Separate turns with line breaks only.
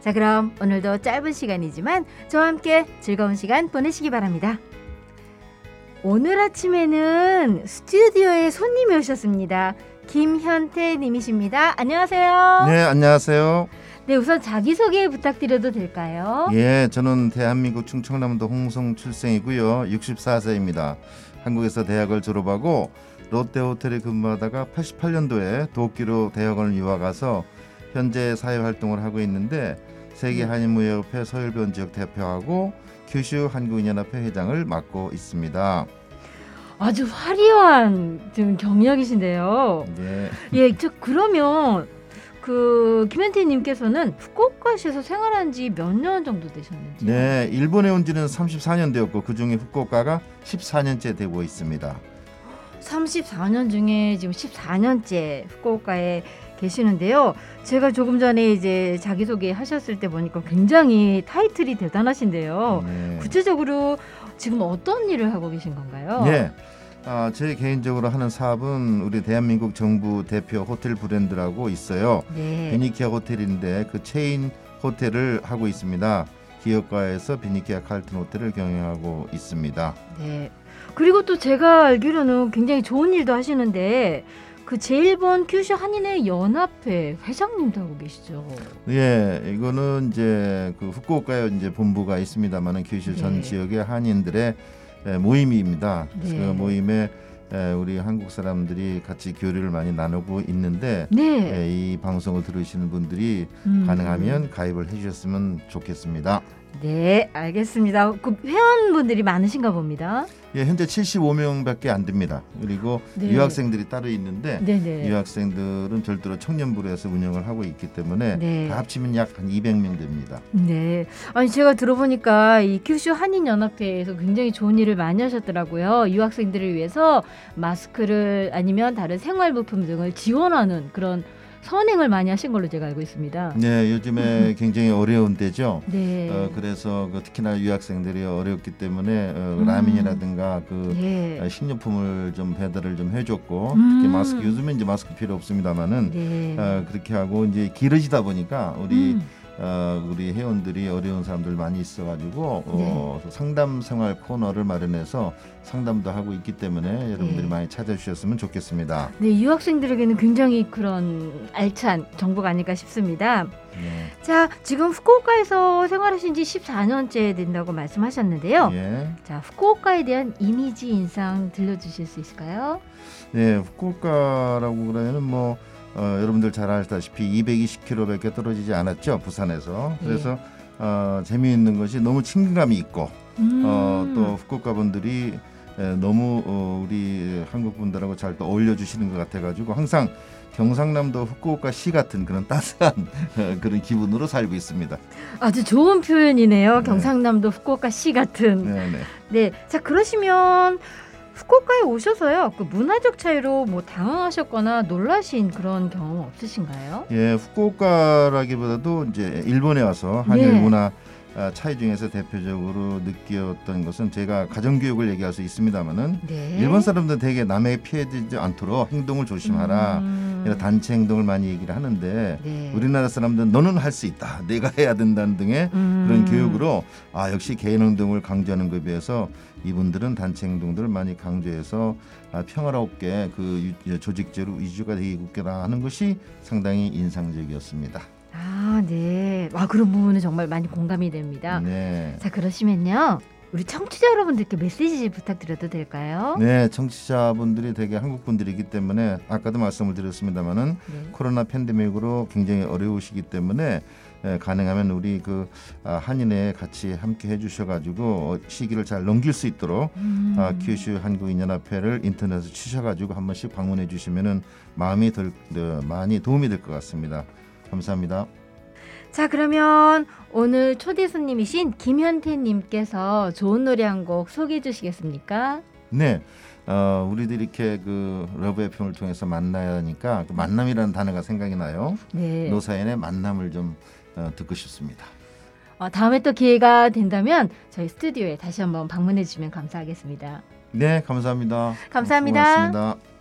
자 그럼 오늘도 짧은 시간이지만 저와 함께 즐거운 시간 보내시기 바랍니다. 오늘 아침에는 스튜디오에 손님이 오셨습니다. 김현태 님이십니다. 안녕하세요.
네, 안녕하세요.
네, 우선 자기소개 부탁드려도 될까요?
예, 저는 대한민국 충청남도 홍성 출생이고요. 64세입니다. 한국에서 대학을 졸업하고 롯데호텔에 근무하다가 88년도에 도쿄로 대학원을 유학 가서 현재 사회 활동을 하고 있는데 세계
네.
한인무예협회 서울변 지역 대표하고 규슈 한국인연합회 회장을 맡고 있습니다.
아주 화려한 지금 경력이신데요.
예.
예, 저 그러면 그 김현태 님께서는 후쿠오카시에서 생활한 지 몇 년 정도 되셨는지?
네, 일본에 온 지는 34년 되었고 그 중에 후쿠오카가 14년째 되고 있습니다.
34년 중에 지금 14년째 후쿠오카에 계시는데요. 제가 조금 전에 이제 자기소개 하셨을 때 보니까 굉장히 타이틀이 대단하신데요.
네.
구체적으로 지금 어떤 일을 하고 계신 건가요?
예. 아, 제 개인적으로 하는 사업은 우리 대한민국 정부 대표 호텔 브랜드라고 있어요.
네.
비니키아 호텔인데 그 체인 호텔을 하고 있습니다. 기업가에서 비니키아 칼튼 호텔을 경영하고 있습니다.
네. 그리고 또 제가 알기로는 굉장히 좋은 일도 하시는데 그 제1번 큐슈 한인회 연합회 회장님도 하고 계시죠.
예, 이거는 이제 그 후쿠오카에 이제 본부가 있습니다만은 규슈 전
네.
지역의 한인들의 예, 모임입니다.
네.
그 모임에 예, 우리 한국 사람들이 같이 교류를 많이 나누고 있는데
네.
예, 이 방송을 들으시는 분들이
음.
가능하면 가입을 해주셨으면 좋겠습니다.
네, 알겠습니다. 그 회원분들이 많으신가 봅니다.
예, 현재 75명밖에 안 됩니다. 그리고
네.
유학생들이 따로 있는데
네네.
유학생들은 별도로 청년부로 해서 운영을 하고 있기 때문에
네.
다 합치면 약 한 200명 됩니다.
네. 아니 제가 들어보니까 이 큐슈 한인 연합회에서 굉장히 좋은 일을 많이 하셨더라고요. 유학생들을 위해서 마스크를 아니면 다른 생활 부품 등을 지원하는 그런 선행을 많이 하신 걸로 제가 알고 있습니다.
네, 요즘에 굉장히 어려운 때죠.
네.
어, 그래서 그 특히나 유학생들이 어렵기 때문에 어,
음.
라면이라든가 그
네.
어, 식료품을 좀 배달을 좀 해줬고
음.
특히 마스크 요즘은 이제 마스크 필요 없습니다만은
네.
어, 그렇게 하고 이제 길어지다 보니까 우리
음.
어, 우리 회원들이 어려운 사람들 많이 있어가지고 어,
네.
상담 생활 코너를 마련해서 상담도 하고 있기 때문에 여러분들이
네.
많이 찾아주셨으면 좋겠습니다.
네, 유학생들에게는 굉장히 그런 알찬 정보가 아닐까 싶습니다.
네.
자, 지금 후쿠오카에서 생활하신 지 14년째 된다고 말씀하셨는데요.
예.
자, 후쿠오카에 대한 이미지 인상 들려주실 수 있을까요?
네, 후쿠오카라고 그러면은 뭐 어, 여러분들 잘 알다시피 220km밖에 떨어지지 않았죠 부산에서.
예.
그래서 어, 재미있는 것이 너무 친근감이 있고
음.
어, 또 후쿠오카 분들이 에, 너무 어, 우리 한국 분들하고 잘 또 어울려 주시는 것 같아가지고 항상 경상남도 후쿠오카 시 같은 그런 따스한 어, 그런 기분으로 살고 있습니다.
아주 좋은 표현이네요.
네.
경상남도 후쿠오카 시 같은.
네, 네.
네. 자, 그러시면 후쿠오카에 오셔서요. 그 문화적 차이로 뭐 당황하셨거나 놀라신 그런 경험 없으신가요?
예, 후쿠오카라기보다도 이제 일본에 와서 한일
예.
문화 아, 차이 중에서 대표적으로 느꼈던 것은 제가 가정 교육을 얘기할 수 있습니다만은
네.
일본 사람들은 되게 남에게 피해되지 않도록 행동을 조심하라
음.
이런 단체 행동을 많이 얘기를 하는데
네.
우리나라 사람들은 너는 할 수 있다 내가 해야 된다는 등의
음.
그런 교육으로 아 역시 개인 행동을 강조하는 것에 비해서 이분들은 단체 행동들을 많이 강조해서 아, 평화롭게 그 유- 조직제로 위주가 되겠구나 하는 것이 상당히 인상적이었습니다.
아, 네. 와, 그런 부분은 정말 많이 공감이 됩니다.
네.
자, 그러시면요. 우리 청취자 여러분들께 메시지 부탁드려도 될까요?
네, 청취자분들이 되게 한국 분들이기 때문에 아까도 말씀을 드렸습니다마는
네.
코로나 팬데믹으로 굉장히 어려우시기 때문에 에, 가능하면 우리 그 아, 한인회 같이 함께 해주셔가지고 어, 시기를 잘 넘길 수 있도록
음.
아, 큐슈 한국인연합회를 인터넷에 치셔가지고 한 번씩 방문해 주시면은 마음이 덜, 더 많이 도움이 될 것 같습니다. 감사합니다.
자 그러면 오늘 초대 손님이신 김현태님께서 좋은 노래 한 곡 소개해 주시겠습니까?
네. 어, 우리들이 이렇게 그 Love FM을 통해서 만나야 하니까 그 만남이라는 단어가 생각이 나요.
네.
노사연의 만남을 좀 어, 듣고 싶습니다.
어, 다음에 또 기회가 된다면 저희 스튜디오에 다시 한번 방문해 주시면 감사하겠습니다.
네, 감사합니다.
감사합니다.
고맙습니다.